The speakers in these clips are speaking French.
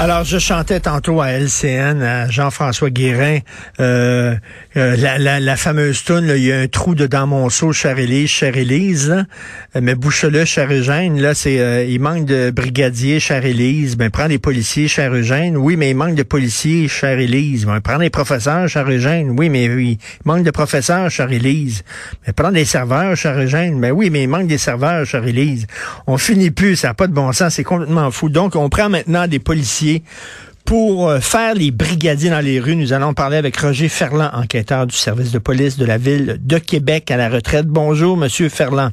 Alors, je chantais tantôt à LCN, à Jean-François Guérin, euh, euh, la, la, fameuse tune, il y a un trou dedans mon seau, chère Élise, chère Élise. Mais bouche-le, chère Eugène, là, c'est, euh, il manque de brigadiers, chère Élise. Ben, prends des policiers, chère Eugène. Oui, mais il manque de policiers, chère Élise. Ben, prends des professeurs, chère Eugène. Oui, mais oui, il manque de professeurs, chère Élise. Mais prends des serveurs, chère Eugène. Ben oui, mais il manque des serveurs, chère Élise. On finit plus, ça n'a pas de bon sens, c'est complètement fou. Donc, on prend maintenant des policiers pour euh, faire les brigadiers dans les rues, nous allons parler avec Roger Ferland, enquêteur du service de police de la ville de Québec à la retraite. Bonjour, Monsieur Ferland.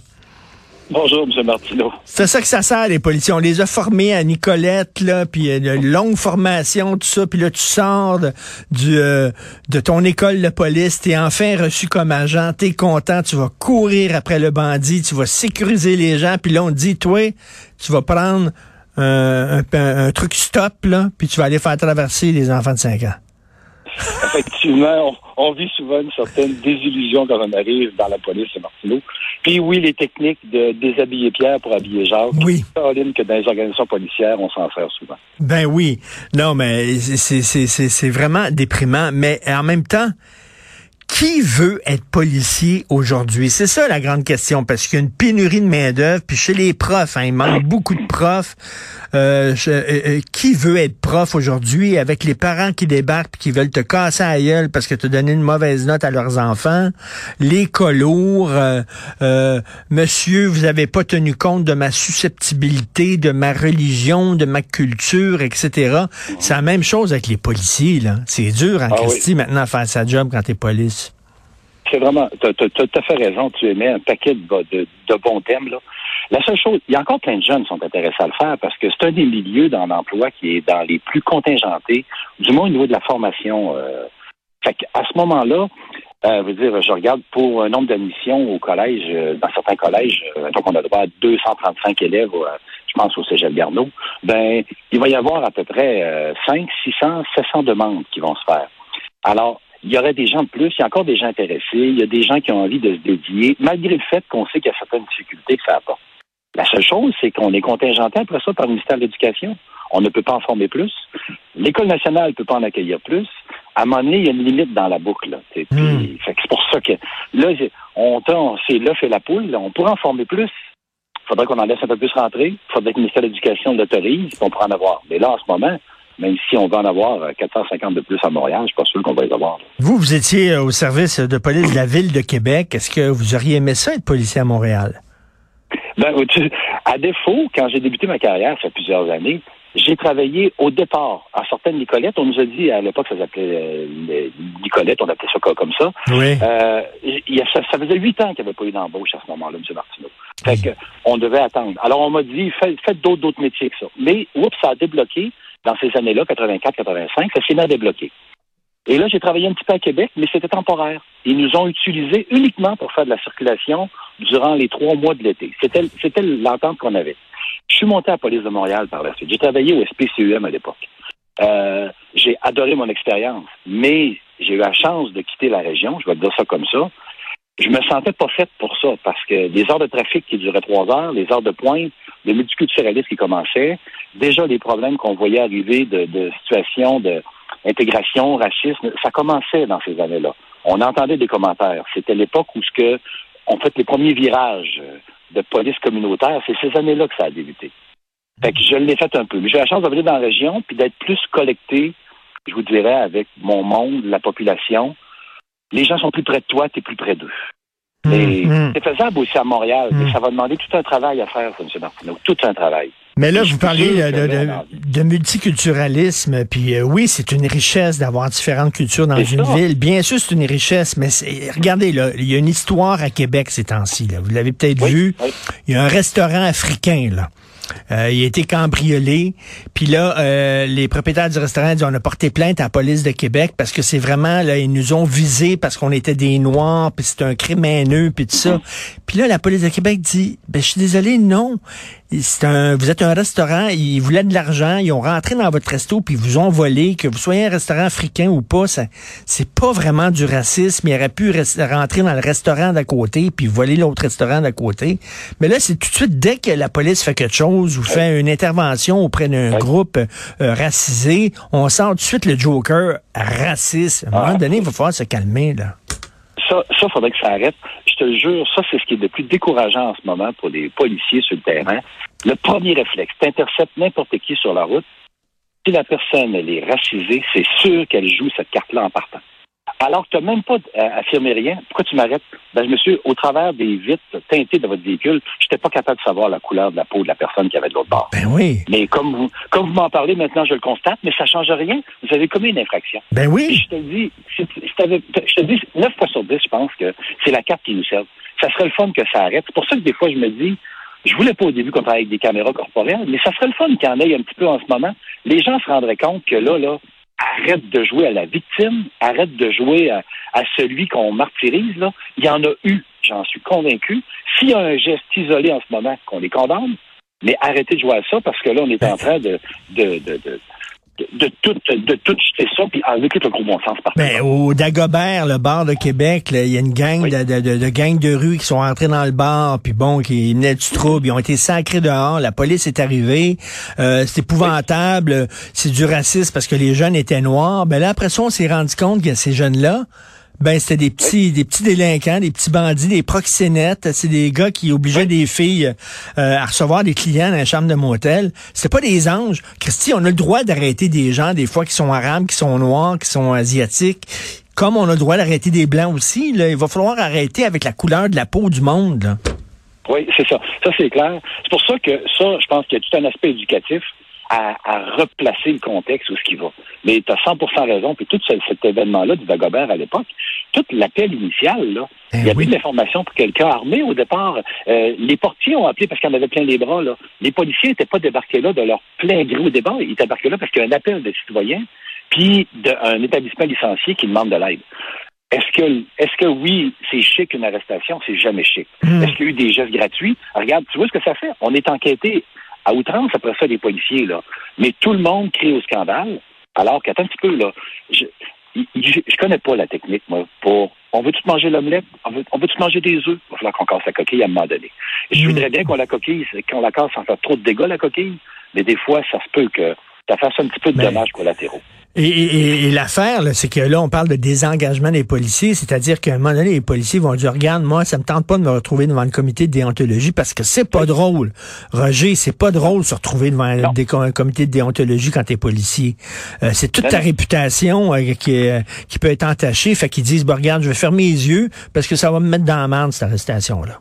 Bonjour, M. Martineau. C'est ça que ça sert, les policiers. On les a formés à Nicolette, là, puis une euh, longue formation, tout ça, puis là, tu sors de, du, euh, de ton école de police, t'es enfin reçu comme agent, t'es content, tu vas courir après le bandit, tu vas sécuriser les gens, puis là, on te dit, toi, tu vas prendre un, un, truc stop, là, puis tu vas aller faire traverser les enfants de 5 ans. Effectivement, on, vit souvent une certaine désillusion quand on arrive dans la police à Martineau. Puis oui, les techniques de déshabiller Pierre pour habiller Jacques. Oui. Caroline, que dans les organisations policières, on s'en sert souvent. Ben oui. Non, mais c'est vraiment déprimant. Mais en même temps, qui veut être policier aujourd'hui? C'est ça la grande question, parce qu'il y a une pénurie de main-d'œuvre, puis chez les profs, hein, il manque beaucoup de profs. Euh, euh, euh, qui veut être prof aujourd'hui avec les parents qui débarquent puis qui veulent te casser à gueule parce que tu as donné une mauvaise note à leurs enfants? Les colours, monsieur, vous avez pas tenu compte de ma susceptibilité, de ma religion, de ma culture, etc. C'est la même chose avec les policiers, là. C'est dur en ah, maintenant à faire sa job quand t'es police c'est vraiment, tu as, fait raison, tu émets un paquet de, de, bons thèmes. Là. La seule chose, il y a encore plein de jeunes qui sont intéressés à le faire parce que c'est un des milieux dans l'emploi qui est dans les plus contingentés, du moins au niveau de la formation. Euh. Fait à ce moment-là, euh, dire, je regarde pour un nombre d'admissions au collège, euh, dans certains collèges, euh, donc on a droit à 235 élèves, je pense au Cégep Garneau, ben, il va y avoir à peu près 5, 600, 700 demandes qui vont se faire. Alors, il y aurait des gens de plus, il y a encore des gens intéressés, il y a des gens qui ont envie de se dédier, malgré le fait qu'on sait qu'il y a certaines difficultés que ça apporte. La seule chose, c'est qu'on est contingenté après ça par le ministère de l'Éducation. On ne peut pas en former plus. L'École nationale ne peut pas en accueillir plus. À un moment donné, il y a une limite dans la boucle. Hmm. C'est pour ça que là, on, c'est l'œuf et la poule. on pourrait en former plus. Il faudrait qu'on en laisse un peu plus rentrer. Il faudrait que le ministère de l'Éducation l'autorise, qu'on pourrait en avoir. Mais là, en ce moment, même si on va en avoir 450 euh, de plus à Montréal, je suis pas sûr qu'on va les avoir. Vous, vous étiez euh, au service de police de la ville de Québec. Est-ce que vous auriez aimé ça être policier à Montréal? Ben, à défaut, quand j'ai débuté ma carrière, ça fait plusieurs années, j'ai travaillé au départ en sortant de Nicolette. On nous a dit, à l'époque, ça s'appelait euh, Nicolette, on appelait ça comme ça. Oui. Euh, ça, faisait huit ans qu'il n'y avait pas eu d'embauche à ce moment-là, M. Martineau. Fait que, on devait attendre. Alors, on m'a dit, faites, d'autres, d'autres métiers que ça. Mais, oups, ça a débloqué dans ces années-là, 84-85, ça s'est mis débloqué. Et là, j'ai travaillé un petit peu à Québec, mais c'était temporaire. Ils nous ont utilisés uniquement pour faire de la circulation durant les trois mois de l'été. C'était, c'était l'entente qu'on avait. Je suis monté à la police de Montréal par la suite. J'ai travaillé au SPCUM à l'époque. Euh, j'ai adoré mon expérience, mais j'ai eu la chance de quitter la région, je vais te dire ça comme ça. Je me sentais pas faite pour ça, parce que les heures de trafic qui duraient trois heures, les heures de pointe, le multiculturalisme qui commençait, déjà les problèmes qu'on voyait arriver de, de situations d'intégration, racisme, ça commençait dans ces années-là. On entendait des commentaires. C'était l'époque où ce que on fait les premiers virages de police communautaire. C'est ces années-là que ça a débuté. Fait que je l'ai fait un peu. Mais j'ai la chance de venir dans la région puis d'être plus collecté, je vous dirais, avec mon monde, la population. Les gens sont plus près de toi, tu es plus près d'eux. Mmh, mmh. C'est faisable aussi à Montréal, mais mmh. ça va demander tout un travail à faire, M. Martineau. Tout un travail. Mais là, vous parlez de, multiculturalisme, puis euh, oui, c'est une richesse d'avoir différentes cultures dans une ville. Bien sûr, c'est une richesse, mais regardez, là, il y a une histoire à Québec ces temps-ci. Vous l'avez peut-être vu. Il y a un restaurant africain, là. Euh, il a été cambriolé. Puis là, euh, les propriétaires du restaurant disent on a porté plainte à la police de Québec parce que c'est vraiment là ils nous ont visés parce qu'on était des noirs puis c'est un crime haineux puis tout ça. Puis là la police de Québec dit ben je suis désolé non. C'est un, vous êtes un restaurant, ils voulaient de l'argent, ils ont rentré dans votre resto puis ils vous ont volé, que vous soyez un restaurant africain ou pas, ça, c'est pas vraiment du racisme. Ils auraient pu rentrer dans le restaurant d'à côté puis voler l'autre restaurant d'à côté. Mais là, c'est tout de suite dès que la police fait quelque chose ou fait une intervention auprès d'un groupe euh, racisé, on sent tout de suite le Joker raciste. À un moment ah. donné, il va falloir se calmer, là. Ça, ça faudrait que ça arrête. Je te jure, ça, c'est ce qui est le plus décourageant en ce moment pour les policiers sur le terrain. Le premier réflexe, t'interceptes n'importe qui sur la route. Si la personne, elle est racisée, c'est sûr qu'elle joue cette carte-là en partant alors que tu n'as même pas euh, affirmé rien. Pourquoi tu m'arrêtes? Ben, monsieur, au travers des vitres teintées de votre véhicule, je n'étais pas capable de savoir la couleur de la peau de la personne qui avait de l'autre bord. Ben oui. Mais comme vous, comme vous m'en parlez maintenant, je le constate, mais ça ne change rien. Vous avez commis une infraction. Ben oui. je te dis, je te dis, 9 fois sur 10, je pense que c'est la carte qui nous sert. Ça serait le fun que ça arrête. C'est pour ça que des fois, je me dis, je voulais pas au début qu'on travaille avec des caméras corporelles, mais ça serait le fun qu'il y en ait un petit peu en ce moment. Les gens se rendraient compte que là, là, arrête de jouer à la victime, arrête de jouer à, celui qu'on martyrise. Là. Il y en a eu, j'en suis convaincu. S'il y a un geste isolé en ce moment, qu'on les condamne, mais arrêtez de jouer à ça parce que là, on est en train de, de, de de, tout de tout jeter ça puis enlever tout le gros bon sens partout. Mais au Dagobert, le bar de Québec, il y a une gang de, de, de, gangs de rue qui sont entrés dans le bar puis bon qui venaient du trouble, ils ont été sacrés dehors, la police est arrivée, euh, c'est épouvantable, c'est du racisme parce que les jeunes étaient noirs. Ben là après ça on s'est rendu compte que ces jeunes là ben, c'était des petits, des petits délinquants, des petits bandits, des proxénètes. C'est des gars qui obligeaient des filles euh, à recevoir des clients dans la chambre de motel. C'est pas des anges. Christy, on a le droit d'arrêter des gens, des fois, qui sont arabes, qui sont noirs, qui sont asiatiques. Comme on a le droit d'arrêter des blancs aussi, là, il va falloir arrêter avec la couleur de la peau du monde. Là. Oui, c'est ça. Ça, c'est clair. C'est pour ça que ça, je pense qu'il y a tout un aspect éducatif à, replacer le contexte où ce qui va. Mais tu as 100% raison. Puis tout cet événement-là du Dagobert à l'époque, toute l'appel initial, là, eh il y avait de l'information pour quelqu'un armé au départ. Euh, les portiers ont appelé parce qu'ils en avaient plein les bras. Là. Les policiers n'étaient pas débarqués là de leur plein gré au départ. Ils étaient débarqués là parce qu'il y a un appel de citoyens puis d'un établissement licencié qui demande de l'aide. Est-ce que, est-ce que oui, c'est chic une arrestation? C'est jamais chic. Hmm. Est-ce qu'il y a eu des gestes gratuits? Regarde, tu vois ce que ça fait? On est enquêté à outrance après ça des policiers, là. Mais tout le monde crie au scandale, alors qu'attends un petit peu, là. Je, je, connais pas la technique, moi, pour on veut tout manger l'omelette, on veut, on veut tout manger des œufs? Il va falloir qu'on casse la coquille à un moment donné. je hmm. voudrais bien qu'on la coquille, qu'on la casse sans faire trop de dégâts, la coquille, mais des fois, ça se peut que ça fasse un petit peu de dommages collatéraux. Et, et, l'affaire, c'est que là, on parle de désengagement des policiers, c'est-à-dire qu'à un moment donné, les policiers vont dire, regarde, moi, ça me tente pas de me retrouver devant le comité de déontologie parce que c'est pas drôle. Roger, c'est pas drôle de se retrouver devant un comité de déontologie quand t'es policier. Euh, c'est toute ta réputation euh, qui, euh, qui peut être entachée. Fait qu'ils disent, bah, regarde, je vais fermer les yeux parce que ça va me mettre dans la merde, cette arrestation-là.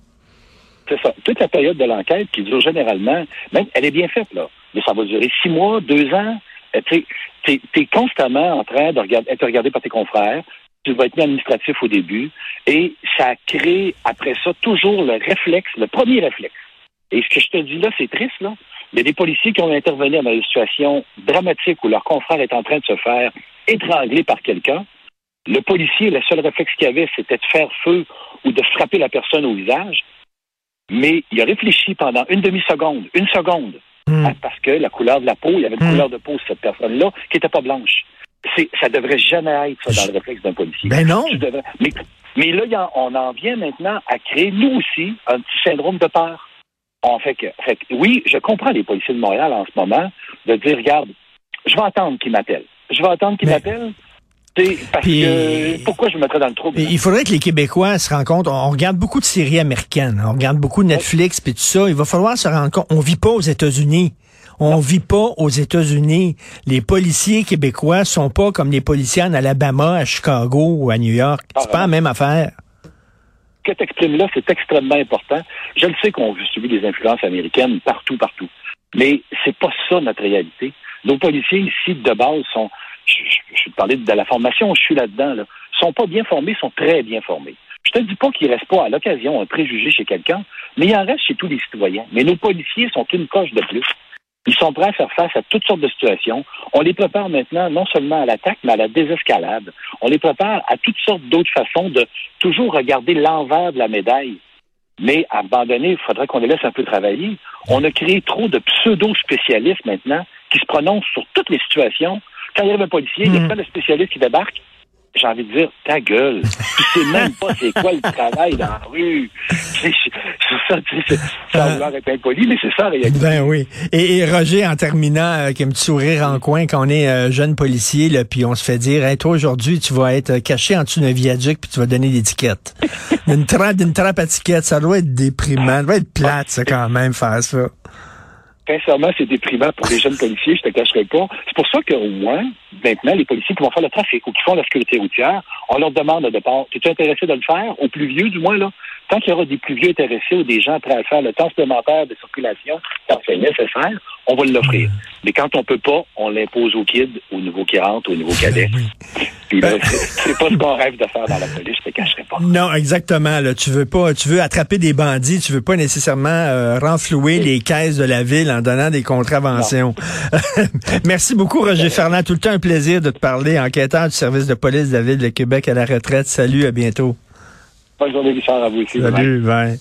C'est ça. Toute la période de l'enquête qui dure généralement, même, elle est bien faite, là. Mais ça va durer six mois, deux ans. Tu tu es, constamment en train de regarder, être regardé par tes confrères. Tu vas être mis administratif au début. Et ça crée, après ça, toujours le réflexe, le premier réflexe. Et ce que je te dis là, c'est triste, là. Il y a des policiers qui ont intervenu dans des situations dramatiques où leur confrère est en train de se faire étrangler par quelqu'un. Le policier, le seul réflexe qu'il avait, c'était de faire feu ou de frapper la personne au visage. Mais il a réfléchi pendant une demi-seconde, une seconde, Hmm. Parce que la couleur de la peau, il y avait une hmm. couleur de peau cette personne-là qui n'était pas blanche. C'est, ça devrait jamais être ça dans le réflexe d'un policier. Ben non. mais, mais là, on en vient maintenant à créer, nous aussi, un petit syndrome de peur. On fait que, fait oui, je comprends les policiers de Montréal en ce moment de dire, regarde, je vais attendre qu'ils m'appellent. Je vais attendre qu'ils m'appellent parce que, pourquoi je me mettrais dans le trouble? Il faudrait que les Québécois se rendent compte, on regarde beaucoup de séries américaines, on regarde beaucoup de Netflix puis tout ça. Il va falloir se rendre compte, on vit pas aux États-Unis. On vit pas aux États-Unis. Les policiers québécois sont pas comme les policiers en Alabama, à Chicago ou à New York. C'est pas la même affaire. Ce que tu exprimes là, c'est extrêmement important. Je le sais qu'on subit des influences américaines partout, partout. Mais c'est pas ça notre réalité. Nos policiers ici, de base, sont je, parlais de la formation, je suis là-dedans, là, sont pas bien formés, sont très bien formés. Je te dis pas qu'il reste pas à l'occasion un préjugé chez quelqu'un, mais il en reste chez tous les citoyens. Mais nos policiers sont une coche de plus. Ils sont prêts à faire face à toutes sortes de situations. On les prépare maintenant non seulement à l'attaque, mais à la désescalade. On les prépare à toutes sortes d'autres façons de toujours regarder l'envers de la médaille. Mais donné, il faudrait qu'on les laisse un peu travailler. On a créé trop de pseudo-spécialistes maintenant qui se prononcent sur toutes les situations. Quand il y a un policier, il y a plein de spécialistes qui débarquent j'ai envie de dire, ta gueule. Tu sais même pas c'est quoi le travail dans la rue. C'est ça, tu sais, ça a l'air être impoli, mais c'est ça, réalité. Ben oui. Et, et, Roger, en terminant, euh, qui a un petit sourire en coin, quand on est euh, jeune policier, là, puis on se fait dire, hey, toi, aujourd'hui, tu vas être caché en dessous d'un viaduc, puis tu vas donner l'étiquette. D'une trappe, d'une trappe à ticket, ça doit être déprimant. Ça doit être plate, ça, quand même, faire ça sincèrement, c'est déprimant pour les jeunes policiers, je te cacherai pas. C'est pour ça qu'au moins, maintenant, les policiers qui vont faire le trafic ou qui font la sécurité routière, on leur demande de départ, es-tu intéressé de le faire? Aux plus vieux, du moins, là? Tant qu'il y aura des plus vieux intéressés ou des gens prêts à faire le temps supplémentaire de circulation quand c'est nécessaire, on va l'offrir. Mais quand on peut pas, on l'impose aux kids, aux nouveaux qui rentrent, aux nouveaux cadets. Puis là, c'est pas ce qu'on rêve de faire dans la police, je te cacherai pas. Non, exactement. Là, tu veux pas, tu veux attraper des bandits, tu veux pas nécessairement euh, renflouer les caisses de la ville en donnant des contraventions. Merci beaucoup, Roger Ferland. Tout le temps un plaisir de te parler, enquêteur du service de police de la ville de Québec à la retraite. Salut, à bientôt. Bonne journée, Richard, à vous aussi. Salut, bye.